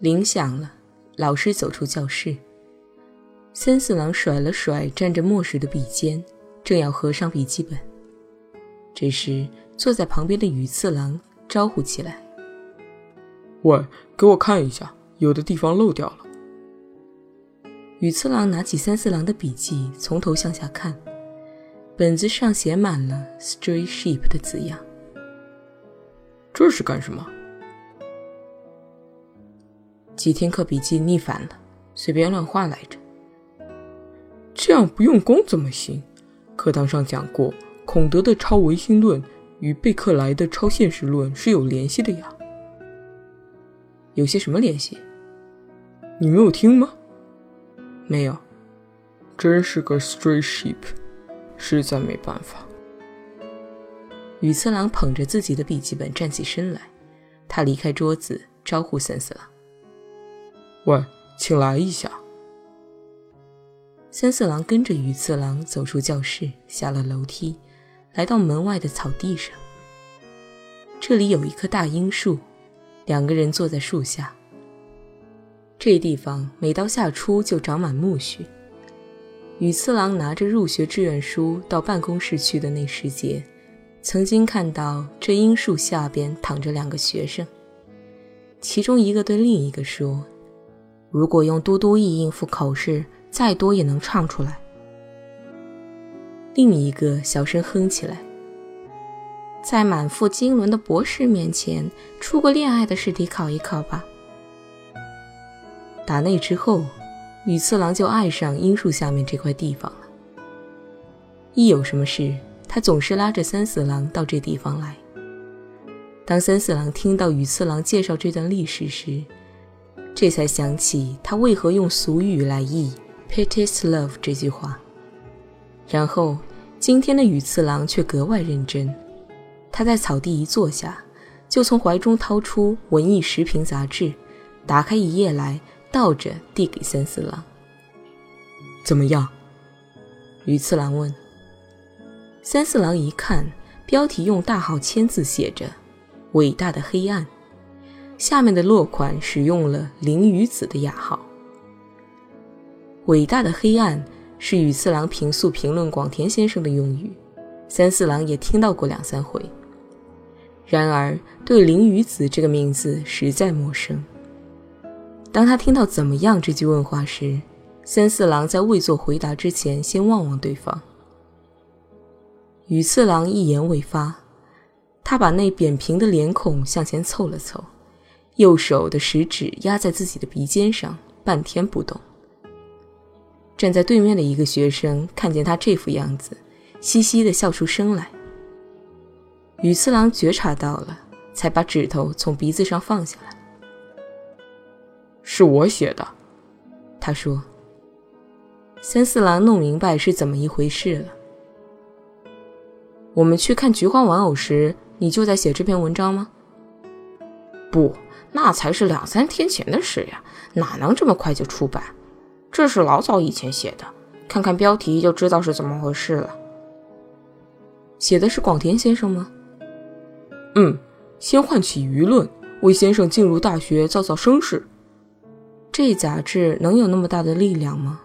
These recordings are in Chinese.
铃响了，老师走出教室。三四郎甩了甩沾着墨水的笔尖，正要合上笔记本，这时坐在旁边的宇次郎招呼起来：“喂，给我看一下，有的地方漏掉了。”宇次郎拿起三四郎的笔记，从头向下看，本子上写满了 “stray sheep” 的字样。这是干什么？几天课笔记逆反了，随便乱画来着。这样不用功怎么行？课堂上讲过，孔德的超唯心论与贝克莱的超现实论是有联系的呀。有些什么联系？你没有听吗？没有。真是个 stray sheep，实在没办法。羽次郎捧着自己的笔记本站起身来，他离开桌子，招呼三四郎。喂，请来一下。三色郎跟着羽次郎走出教室，下了楼梯，来到门外的草地上。这里有一棵大樱树，两个人坐在树下。这地方每到夏初就长满苜蓿。羽次郎拿着入学志愿书到办公室去的那时节，曾经看到这樱树下边躺着两个学生，其中一个对另一个说。如果用嘟嘟意应付口试，再多也能唱出来。另一个小声哼起来，在满腹经纶的博士面前，出过恋爱的试题考一考吧。打那之后，羽次郎就爱上樱树下面这块地方了。一有什么事，他总是拉着三四郎到这地方来。当三四郎听到羽次郎介绍这段历史时，这才想起他为何用俗语来译 “pities love” 这句话。然后今天的羽次郎却格外认真，他在草地一坐下，就从怀中掏出《文艺时评》杂志，打开一页来，倒着递给三四郎。怎么样？羽次郎问。三四郎一看，标题用大号签字写着“伟大的黑暗”。下面的落款使用了林雨子的雅号。伟大的黑暗是羽次郎平素评论广田先生的用语，三四郎也听到过两三回。然而对林雨子这个名字实在陌生。当他听到“怎么样”这句问话时，三四郎在未做回答之前，先望望对方。羽次郎一言未发，他把那扁平的脸孔向前凑了凑。右手的食指压在自己的鼻尖上，半天不动。站在对面的一个学生看见他这副样子，嘻嘻的笑出声来。羽次郎觉察到了，才把指头从鼻子上放下来。是我写的，他说。三四郎弄明白是怎么一回事了。我们去看菊花玩偶时，你就在写这篇文章吗？不。那才是两三天前的事呀，哪能这么快就出版？这是老早以前写的，看看标题就知道是怎么回事了。写的是广田先生吗？嗯，先唤起舆论，为先生进入大学造造声势。这杂志能有那么大的力量吗？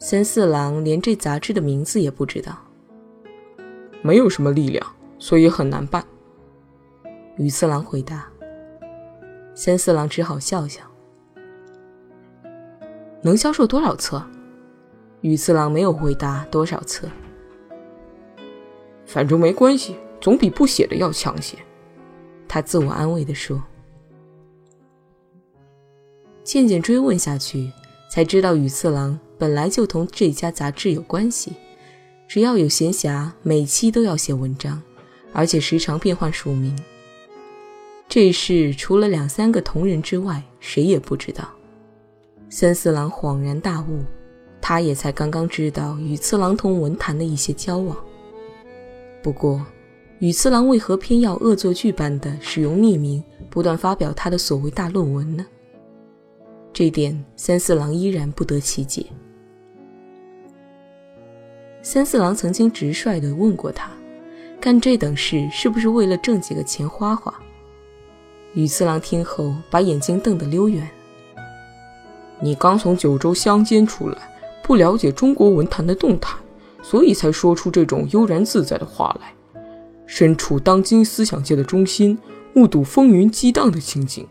三四郎连这杂志的名字也不知道。没有什么力量，所以很难办。羽次郎回答。三四郎只好笑笑。能销售多少册？宇次郎没有回答多少册。反正没关系，总比不写的要强些。他自我安慰地说。渐渐追问下去，才知道宇次郎本来就同这家杂志有关系，只要有闲暇，每期都要写文章，而且时常变换署名。这事除了两三个同仁之外，谁也不知道。三四郎恍然大悟，他也才刚刚知道与次郎同文坛的一些交往。不过，羽次郎为何偏要恶作剧般的使用匿名，不断发表他的所谓大论文呢？这点三四郎依然不得其解。三四郎曾经直率地问过他，干这等事是不是为了挣几个钱花花？羽次郎听后，把眼睛瞪得溜圆。你刚从九州乡间出来，不了解中国文坛的动态，所以才说出这种悠然自在的话来。身处当今思想界的中心，目睹风云激荡的情景，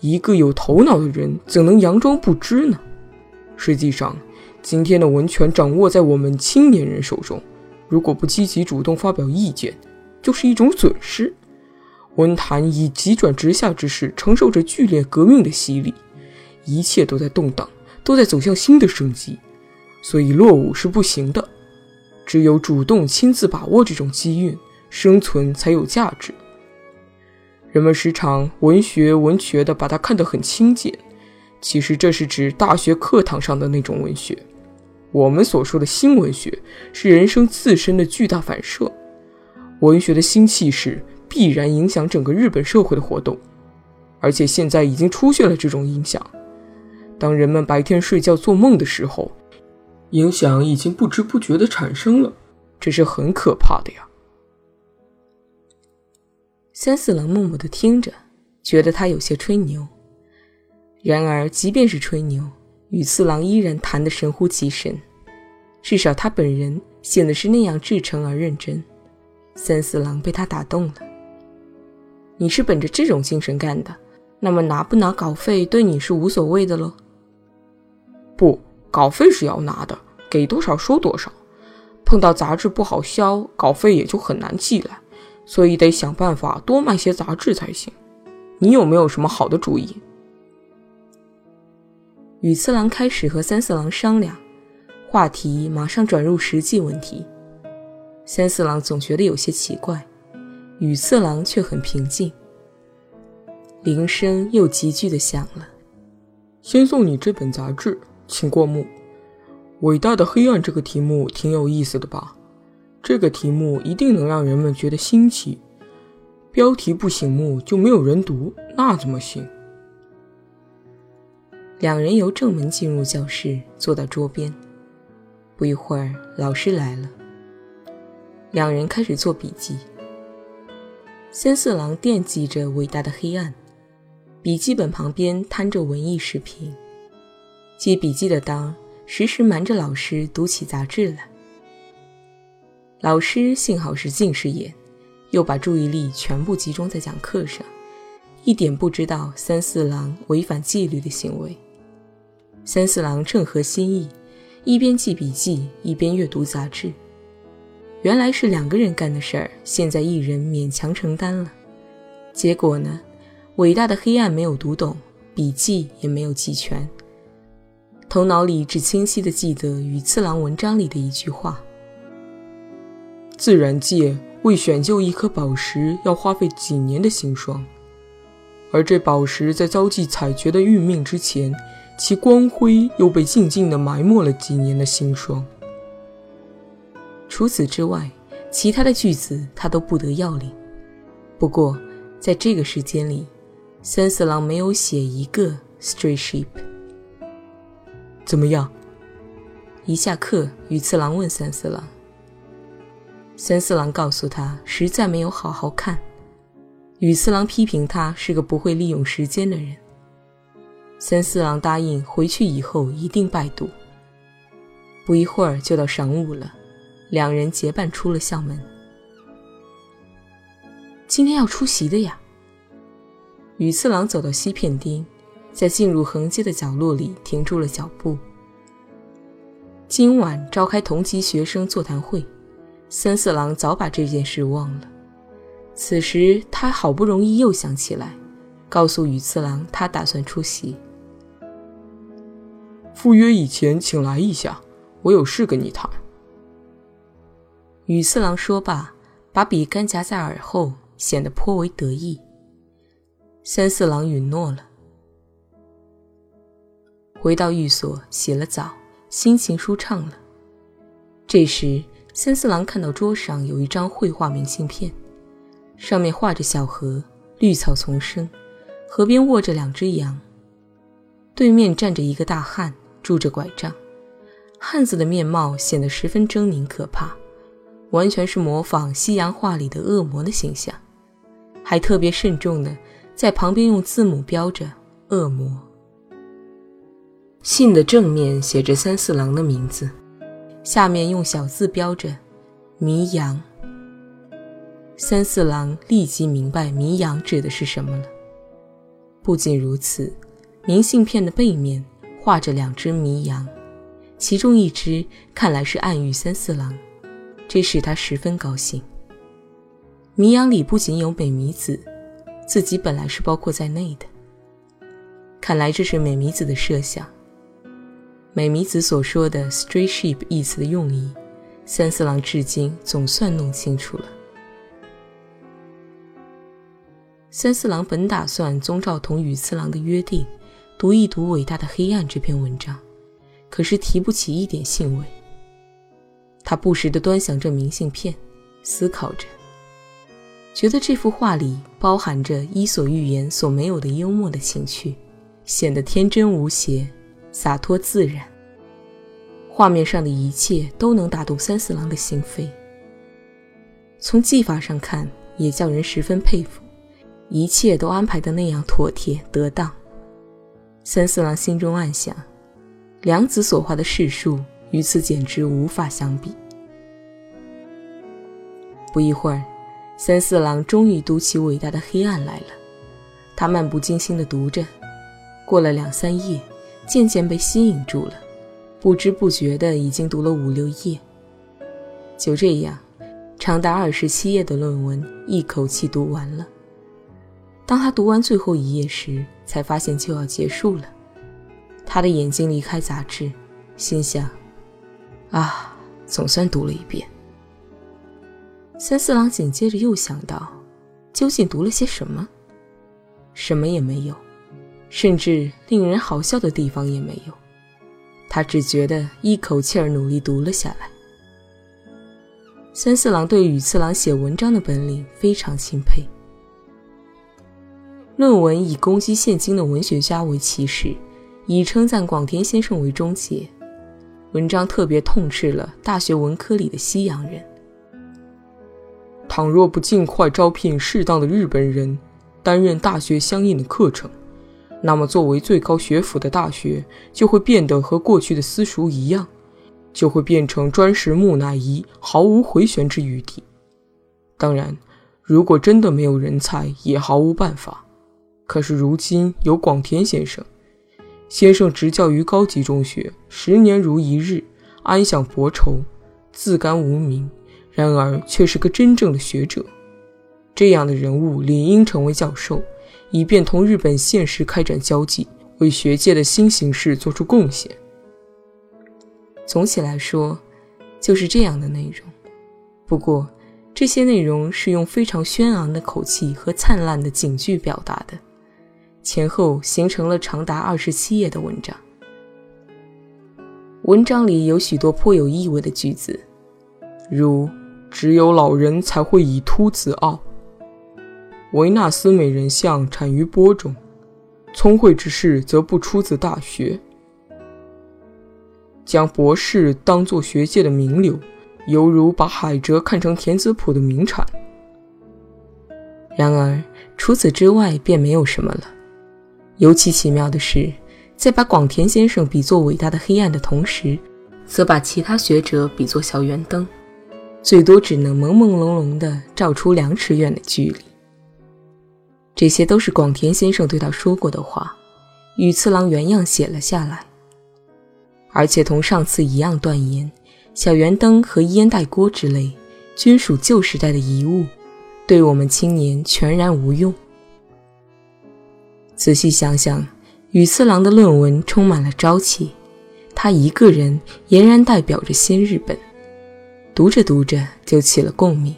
一个有头脑的人怎能佯装不知呢？实际上，今天的文权掌握在我们青年人手中，如果不积极主动发表意见，就是一种损失。文坛以急转直下之势，承受着剧烈革命的洗礼。一切都在动荡，都在走向新的生机，所以落伍是不行的。只有主动亲自把握这种机遇，生存才有价值。人们时常文学文学的把它看得很轻贱，其实这是指大学课堂上的那种文学。我们所说的新文学，是人生自身的巨大反射。文学的新气势必然影响整个日本社会的活动，而且现在已经出现了这种影响。当人们白天睡觉做梦的时候，影响已经不知不觉的产生了，这是很可怕的呀。三四郎默默的听着，觉得他有些吹牛。然而，即便是吹牛，羽次郎依然谈得神乎其神，至少他本人显得是那样至诚而认真。三四郎被他打动了。你是本着这种精神干的，那么拿不拿稿费对你是无所谓的喽。不，稿费是要拿的，给多少收多少。碰到杂志不好销，稿费也就很难寄来，所以得想办法多卖些杂志才行。你有没有什么好的主意？羽次郎开始和三四郎商量，话题马上转入实际问题。三四郎总觉得有些奇怪，羽次郎却很平静。铃声又急剧的响了，先送你这本杂志。请过目，伟大的黑暗这个题目挺有意思的吧？这个题目一定能让人们觉得新奇。标题不醒目就没有人读，那怎么行？两人由正门进入教室，坐到桌边。不一会儿，老师来了。两人开始做笔记。三四郎惦记着伟大的黑暗，笔记本旁边摊着文艺视频。记笔记的当时时瞒着老师读起杂志来。老师幸好是近视眼，又把注意力全部集中在讲课上，一点不知道三四郎违反纪律的行为。三四郎正合心意，一边记笔记一边阅读杂志。原来是两个人干的事儿，现在一人勉强承担了。结果呢，伟大的黑暗没有读懂，笔记也没有记全。头脑里只清晰地记得羽次郎文章里的一句话：“自然界为选就一颗宝石要花费几年的辛霜，而这宝石在遭际采掘的运命之前，其光辉又被静静地埋没了几年的辛霜。”除此之外，其他的句子他都不得要领。不过，在这个时间里，三四郎没有写一个 stray sheep。怎么样？一下课，宇次郎问三四郎。三四郎告诉他，实在没有好好看。宇次郎批评他是个不会利用时间的人。三四郎答应回去以后一定拜读。不一会儿就到晌午了，两人结伴出了校门。今天要出席的呀。羽次郎走到西片町。在进入横街的角落里停住了脚步。今晚召开同级学生座谈会，三四郎早把这件事忘了。此时他好不容易又想起来，告诉羽次郎他打算出席。赴约以前请来一下，我有事跟你谈。羽四郎说罢，把笔干夹在耳后，显得颇为得意。三四郎允诺了。回到寓所，洗了澡，心情舒畅了。这时，三四郎看到桌上有一张绘画明信片，上面画着小河，绿草丛生，河边卧着两只羊，对面站着一个大汉，拄着拐杖。汉子的面貌显得十分狰狞可怕，完全是模仿西洋画里的恶魔的形象，还特别慎重的在旁边用字母标着“恶魔”。信的正面写着三四郎的名字，下面用小字标着“迷羊”。三四郎立即明白“迷羊”指的是什么了。不仅如此，明信片的背面画着两只迷羊。其中一只看来是暗喻三四郎，这使他十分高兴。迷羊里不仅有美弥子，自己本来是包括在内的。看来这是美弥子的设想。美弥子所说的 “stray sheep” 一词的用意，三四郎至今总算弄清楚了。三四郎本打算遵照同羽次郎的约定，读一读《伟大的黑暗》这篇文章。可是提不起一点兴味。他不时地端详着明信片，思考着，觉得这幅画里包含着《伊索寓言》所没有的幽默的情趣，显得天真无邪、洒脱自然。画面上的一切都能打动三四郎的心扉。从技法上看，也叫人十分佩服，一切都安排得那样妥帖得当。三四郎心中暗想。良子所画的世树与此简直无法相比。不一会儿，三四郎终于读起伟大的黑暗来了。他漫不经心地读着，过了两三页，渐渐被吸引住了，不知不觉的已经读了五六页。就这样，长达二十七页的论文一口气读完了。当他读完最后一页时，才发现就要结束了。他的眼睛离开杂志，心想：“啊，总算读了一遍。”三四郎紧接着又想到，究竟读了些什么？什么也没有，甚至令人好笑的地方也没有。他只觉得一口气儿努力读了下来。三四郎对羽次郎写文章的本领非常钦佩。论文以攻击现今的文学家为起始。以称赞广田先生为终结，文章特别痛斥了大学文科里的西洋人。倘若不尽快招聘适当的日本人担任大学相应的课程，那么作为最高学府的大学就会变得和过去的私塾一样，就会变成专食木乃伊，毫无回旋之余地。当然，如果真的没有人才，也毫无办法。可是如今有广田先生。先生执教于高级中学，十年如一日，安享薄酬，自甘无名，然而却是个真正的学者。这样的人物理应成为教授，以便同日本现实开展交际，为学界的新形势做出贡献。总体来说，就是这样的内容。不过，这些内容是用非常轩昂的口气和灿烂的警句表达的。前后形成了长达二十七页的文章。文章里有许多颇有意味的句子，如“只有老人才会以秃自傲”，“维纳斯美人像产于播种，聪慧之士则不出自大学”，将博士当作学界的名流，犹如把海蜇看成田子浦的名产。然而除此之外便没有什么了。尤其奇妙的是，在把广田先生比作伟大的黑暗的同时，则把其他学者比作小圆灯，最多只能朦朦胧胧地照出两尺远的距离。这些都是广田先生对他说过的话，羽次郎原样写了下来，而且同上次一样断言，小圆灯和烟袋锅之类，均属旧时代的遗物，对我们青年全然无用。仔细想想，羽次郎的论文充满了朝气，他一个人俨然代表着新日本。读着读着就起了共鸣。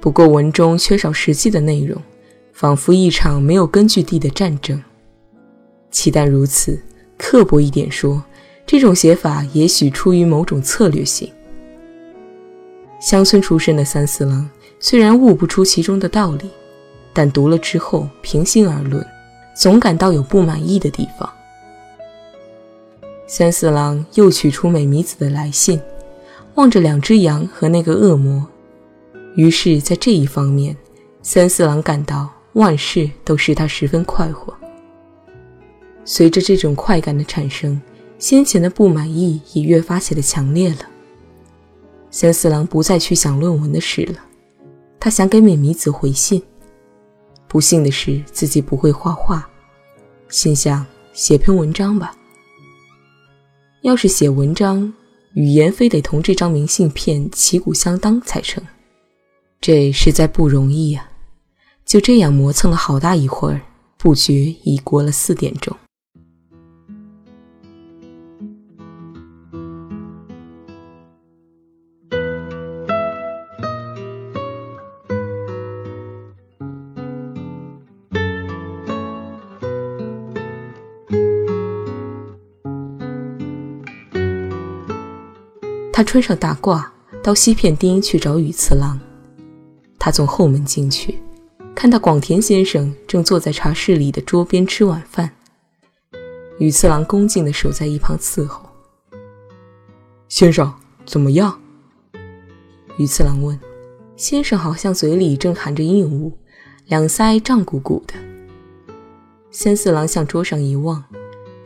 不过文中缺少实际的内容，仿佛一场没有根据地的战争。岂但如此，刻薄一点说，这种写法也许出于某种策略性。乡村出身的三四郎虽然悟不出其中的道理，但读了之后，平心而论，总感到有不满意的地方。三四郎又取出美弥子的来信，望着两只羊和那个恶魔，于是，在这一方面，三四郎感到万事都使他十分快活。随着这种快感的产生，先前的不满意也越发显得强烈了。三四郎不再去想论文的事了，他想给美弥子回信。不幸的是，自己不会画画，心想写篇文章吧。要是写文章，语言非得同这张明信片旗鼓相当才成，这实在不容易呀。就这样磨蹭了好大一会儿，不觉已过了四点钟。穿上大褂，到西片町去找羽次郎。他从后门进去，看到广田先生正坐在茶室里的桌边吃晚饭。羽次郎恭敬地守在一旁伺候。先生怎么样？羽次郎问。先生好像嘴里正含着硬物，两腮胀鼓鼓的。三四郎向桌上一望，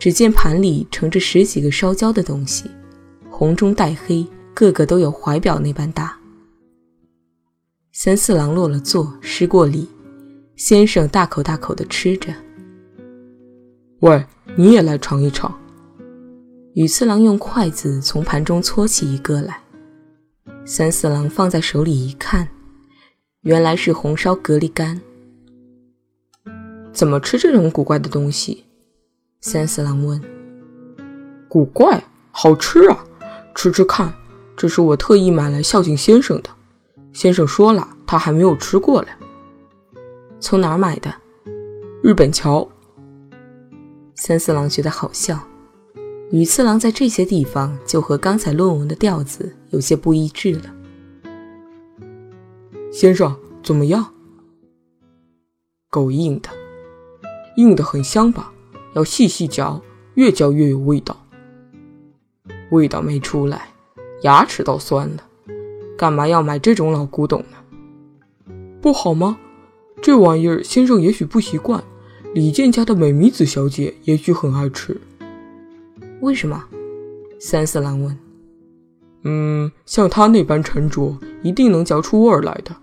只见盘里盛着十几个烧焦的东西。红中带黑，个个都有怀表那般大。三四郎落了座，施过礼，先生大口大口的吃着。喂，你也来尝一尝。羽次郎用筷子从盘中搓起一个来，三四郎放在手里一看，原来是红烧蛤蜊干。怎么吃这种古怪的东西？三四郎问。古怪，好吃啊！吃吃看，这是我特意买来孝敬先生的。先生说了，他还没有吃过嘞。从哪儿买的？日本桥。三四郎觉得好笑。羽次郎在这些地方就和刚才论文的调子有些不一致了。先生怎么样？够硬的，硬的很香吧？要细细嚼，越嚼越有味道。味道没出来，牙齿倒酸了。干嘛要买这种老古董呢？不好吗？这玩意儿先生也许不习惯，李健家的美弥子小姐也许很爱吃。为什么？三四郎问。嗯，像他那般沉着，一定能嚼出味儿来的。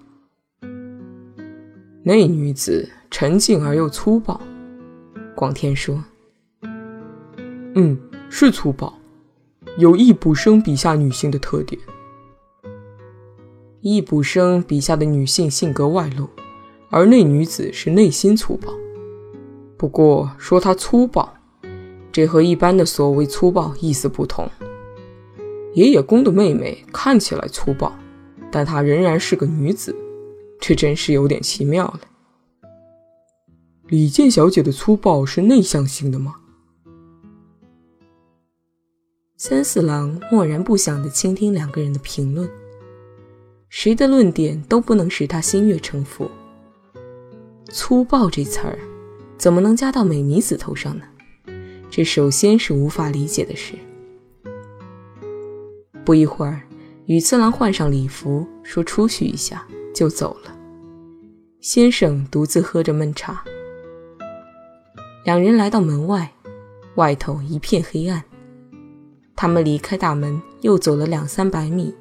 那女子沉静而又粗暴。广天说。嗯，是粗暴。有易卜生笔下女性的特点。易卜生笔下的女性性格外露，而那女子是内心粗暴。不过说她粗暴，这和一般的所谓粗暴意思不同。爷爷公的妹妹看起来粗暴，但她仍然是个女子，这真是有点奇妙了。李健小姐的粗暴是内向性的吗？三四郎默然不响地倾听两个人的评论，谁的论点都不能使他心悦诚服。粗暴这词儿，怎么能加到美弥子头上呢？这首先是无法理解的事。不一会儿，羽次郎换上礼服，说出去一下，就走了。先生独自喝着闷茶。两人来到门外，外头一片黑暗。他们离开大门，又走了两三百米，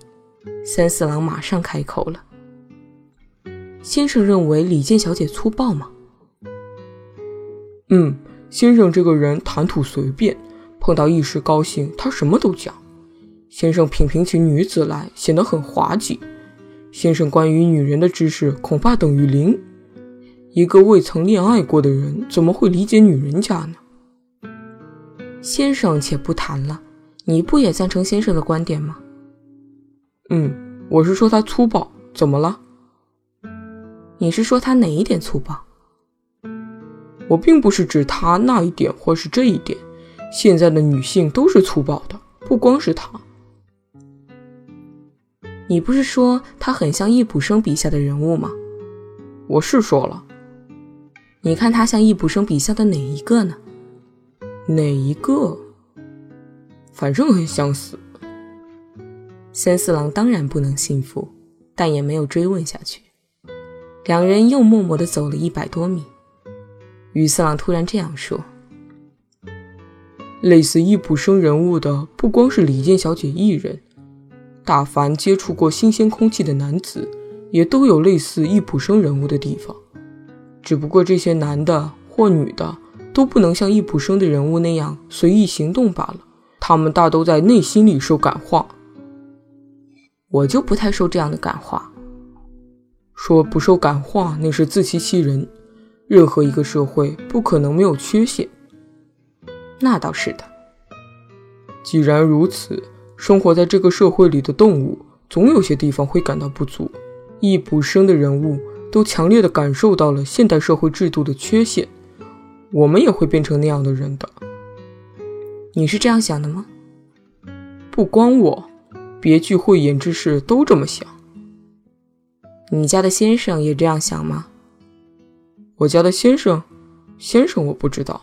三四郎马上开口了：“先生认为李健小姐粗暴吗？”“嗯，先生这个人谈吐随便，碰到一时高兴，他什么都讲。先生品评起女子来，显得很滑稽。先生关于女人的知识恐怕等于零。一个未曾恋爱过的人，怎么会理解女人家呢？”先生且不谈了。你不也赞成先生的观点吗？嗯，我是说他粗暴，怎么了？你是说他哪一点粗暴？我并不是指他那一点或是这一点。现在的女性都是粗暴的，不光是他。你不是说他很像易卜生笔下的人物吗？我是说了。你看他像易卜生笔下的哪一个呢？哪一个？反正很相似。三四郎当然不能信服，但也没有追问下去。两人又默默地走了一百多米。于四郎突然这样说：“类似易卜生人物的，不光是李健小姐一人，大凡接触过新鲜空气的男子，也都有类似易卜生人物的地方。只不过这些男的或女的，都不能像易卜生的人物那样随意行动罢了。他们大都在内心里受感化。”我就不太受这样的感化。说不受感化，那是自欺欺人。任何一个社会不可能没有缺陷。那倒是的。既然如此，生活在这个社会里的动物，总有些地方会感到不足。易卜生的人物都强烈的感受到了现代社会制度的缺陷。我们也会变成那样的人的。你是这样想的吗？不光我。别具慧眼之士都这么想。你家的先生也这样想吗？我家的先生，先生我不知道。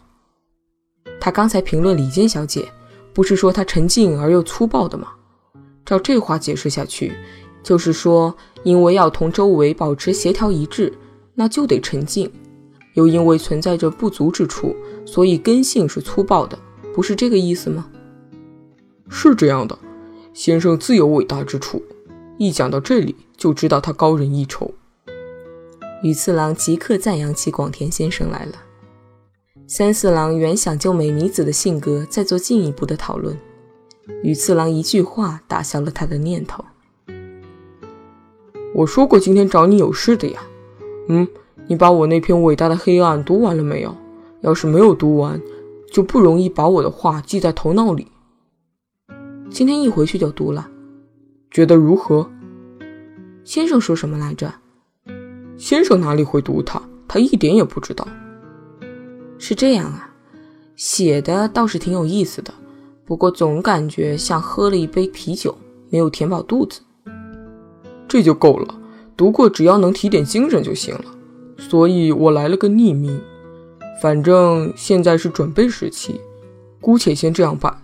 他刚才评论李坚小姐，不是说她沉静而又粗暴的吗？照这话解释下去，就是说，因为要同周围保持协调一致，那就得沉静；又因为存在着不足之处，所以根性是粗暴的，不是这个意思吗？是这样的。先生自有伟大之处，一讲到这里就知道他高人一筹。羽次郎即刻赞扬起广田先生来了。三四郎原想就美弥子的性格再做进一步的讨论，羽次郎一句话打消了他的念头。我说过今天找你有事的呀。嗯，你把我那篇伟大的黑暗读完了没有？要是没有读完，就不容易把我的话记在头脑里。今天一回去就读了，觉得如何？先生说什么来着？先生哪里会读他？他一点也不知道。是这样啊，写的倒是挺有意思的，不过总感觉像喝了一杯啤酒，没有填饱肚子。这就够了，读过只要能提点精神就行了。所以我来了个匿名，反正现在是准备时期，姑且先这样办。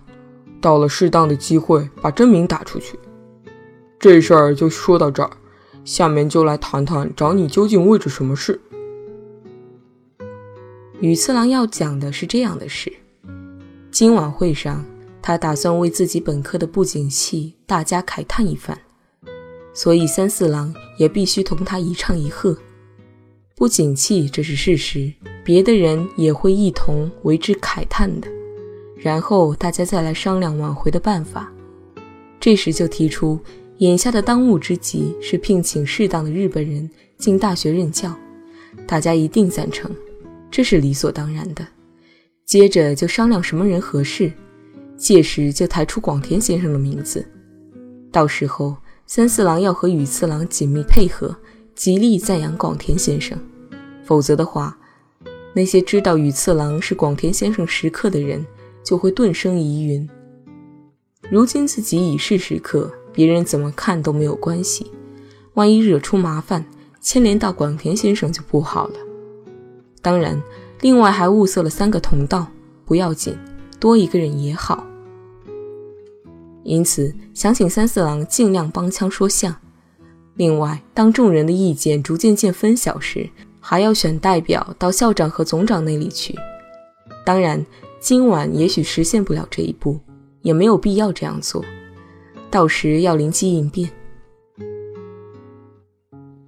到了适当的机会，把真名打出去。这事儿就说到这儿，下面就来谈谈找你究竟为着什么事。羽次郎要讲的是这样的事：今晚会上，他打算为自己本科的不景气大家慨叹一番，所以三四郎也必须同他一唱一和。不景气这是事实，别的人也会一同为之慨叹的。然后大家再来商量挽回的办法。这时就提出，眼下的当务之急是聘请适当的日本人进大学任教，大家一定赞成，这是理所当然的。接着就商量什么人合适，届时就抬出广田先生的名字。到时候三四郎要和羽次郎紧密配合，极力赞扬广田先生，否则的话，那些知道羽次郎是广田先生食客的人。就会顿生疑云。如今自己已是时刻，别人怎么看都没有关系。万一惹出麻烦，牵连到广田先生就不好了。当然，另外还物色了三个同道，不要紧，多一个人也好。因此，想请三四郎尽量帮腔说相。另外，当众人的意见逐渐见分晓时，还要选代表到校长和总长那里去。当然。今晚也许实现不了这一步，也没有必要这样做。到时要灵机应变。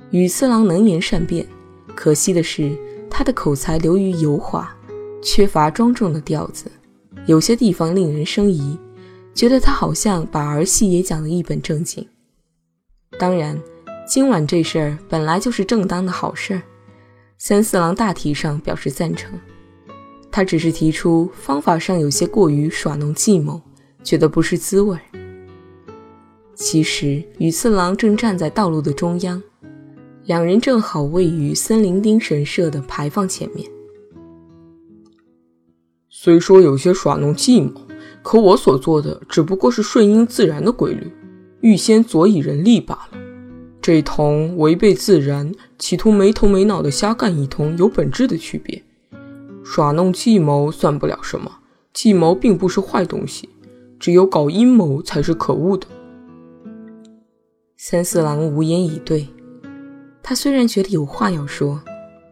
羽次郎能言善辩，可惜的是他的口才流于油滑，缺乏庄重的调子，有些地方令人生疑，觉得他好像把儿戏也讲得一本正经。当然，今晚这事儿本来就是正当的好事儿，三四郎大体上表示赞成。他只是提出方法上有些过于耍弄计谋，觉得不是滋味。其实羽次郎正站在道路的中央，两人正好位于森林町神社的牌坊前面。虽说有些耍弄计谋，可我所做的只不过是顺应自然的规律，预先佐以人力罢了。这同违背自然，企图没头没脑的瞎干一通有本质的区别。耍弄计谋算不了什么，计谋并不是坏东西，只有搞阴谋才是可恶的。三四郎无言以对，他虽然觉得有话要说，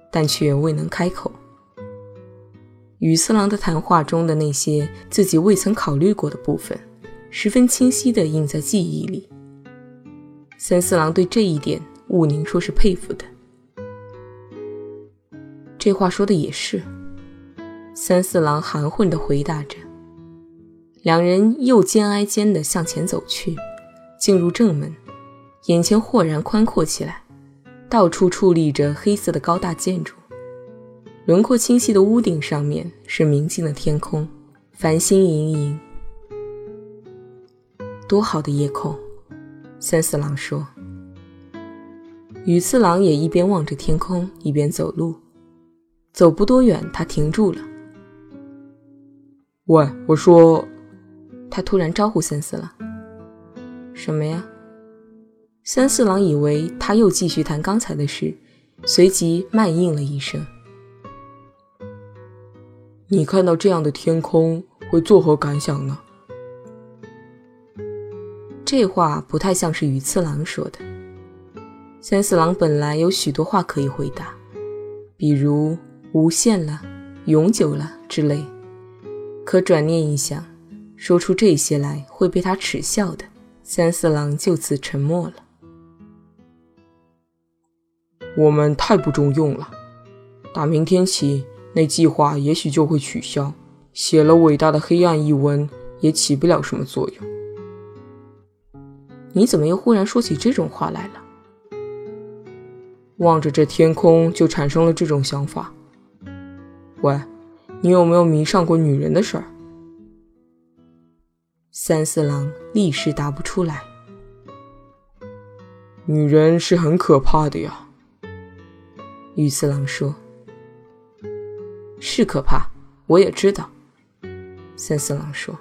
但却未能开口。与四郎的谈话中的那些自己未曾考虑过的部分，十分清晰地印在记忆里。三四郎对这一点，务宁说是佩服的。这话说的也是。三四郎含混地回答着。两人又肩挨肩地向前走去，进入正门，眼前豁然宽阔起来，到处矗立着黑色的高大建筑。轮廓清晰的屋顶上面是明净的天空，繁星盈盈，多好的夜空！三四郎说。羽次郎也一边望着天空，一边走路。走不多远，他停住了。喂，我说，他突然招呼三四郎：“什么呀？”三四郎以为他又继续谈刚才的事，随即慢应了一声。你看到这样的天空会作何感想呢？这话不太像是羽次郎说的。三四郎本来有许多话可以回答，比如无限了、永久了之类，可转念一想，说出这些来会被他耻笑的，三四郎就此沉默了。我们太不中用了，打明天起。那计划也许就会取消，写了伟大的黑暗一文也起不了什么作用。你怎么又忽然说起这种话来了？望着这天空就产生了这种想法。喂，你有没有迷上过女人的事儿？三四郎立时答不出来。女人是很可怕的呀。玉四郎说。是可怕，我也知道。三四郎说。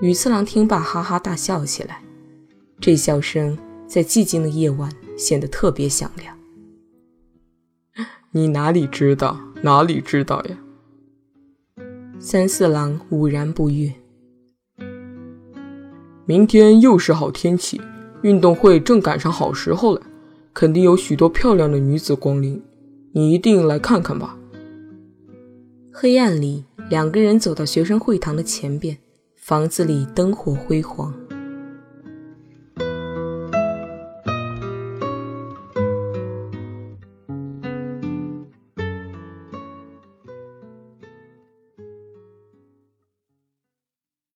羽次郎听罢，哈哈大笑起来。这笑声在寂静的夜晚显得特别响亮。你哪里知道？哪里知道呀？三四郎兀然不悦。明天又是好天气，运动会正赶上好时候了，肯定有许多漂亮的女子光临，你一定来看看吧。黑暗里，两个人走到学生会堂的前边，房子里灯火辉煌。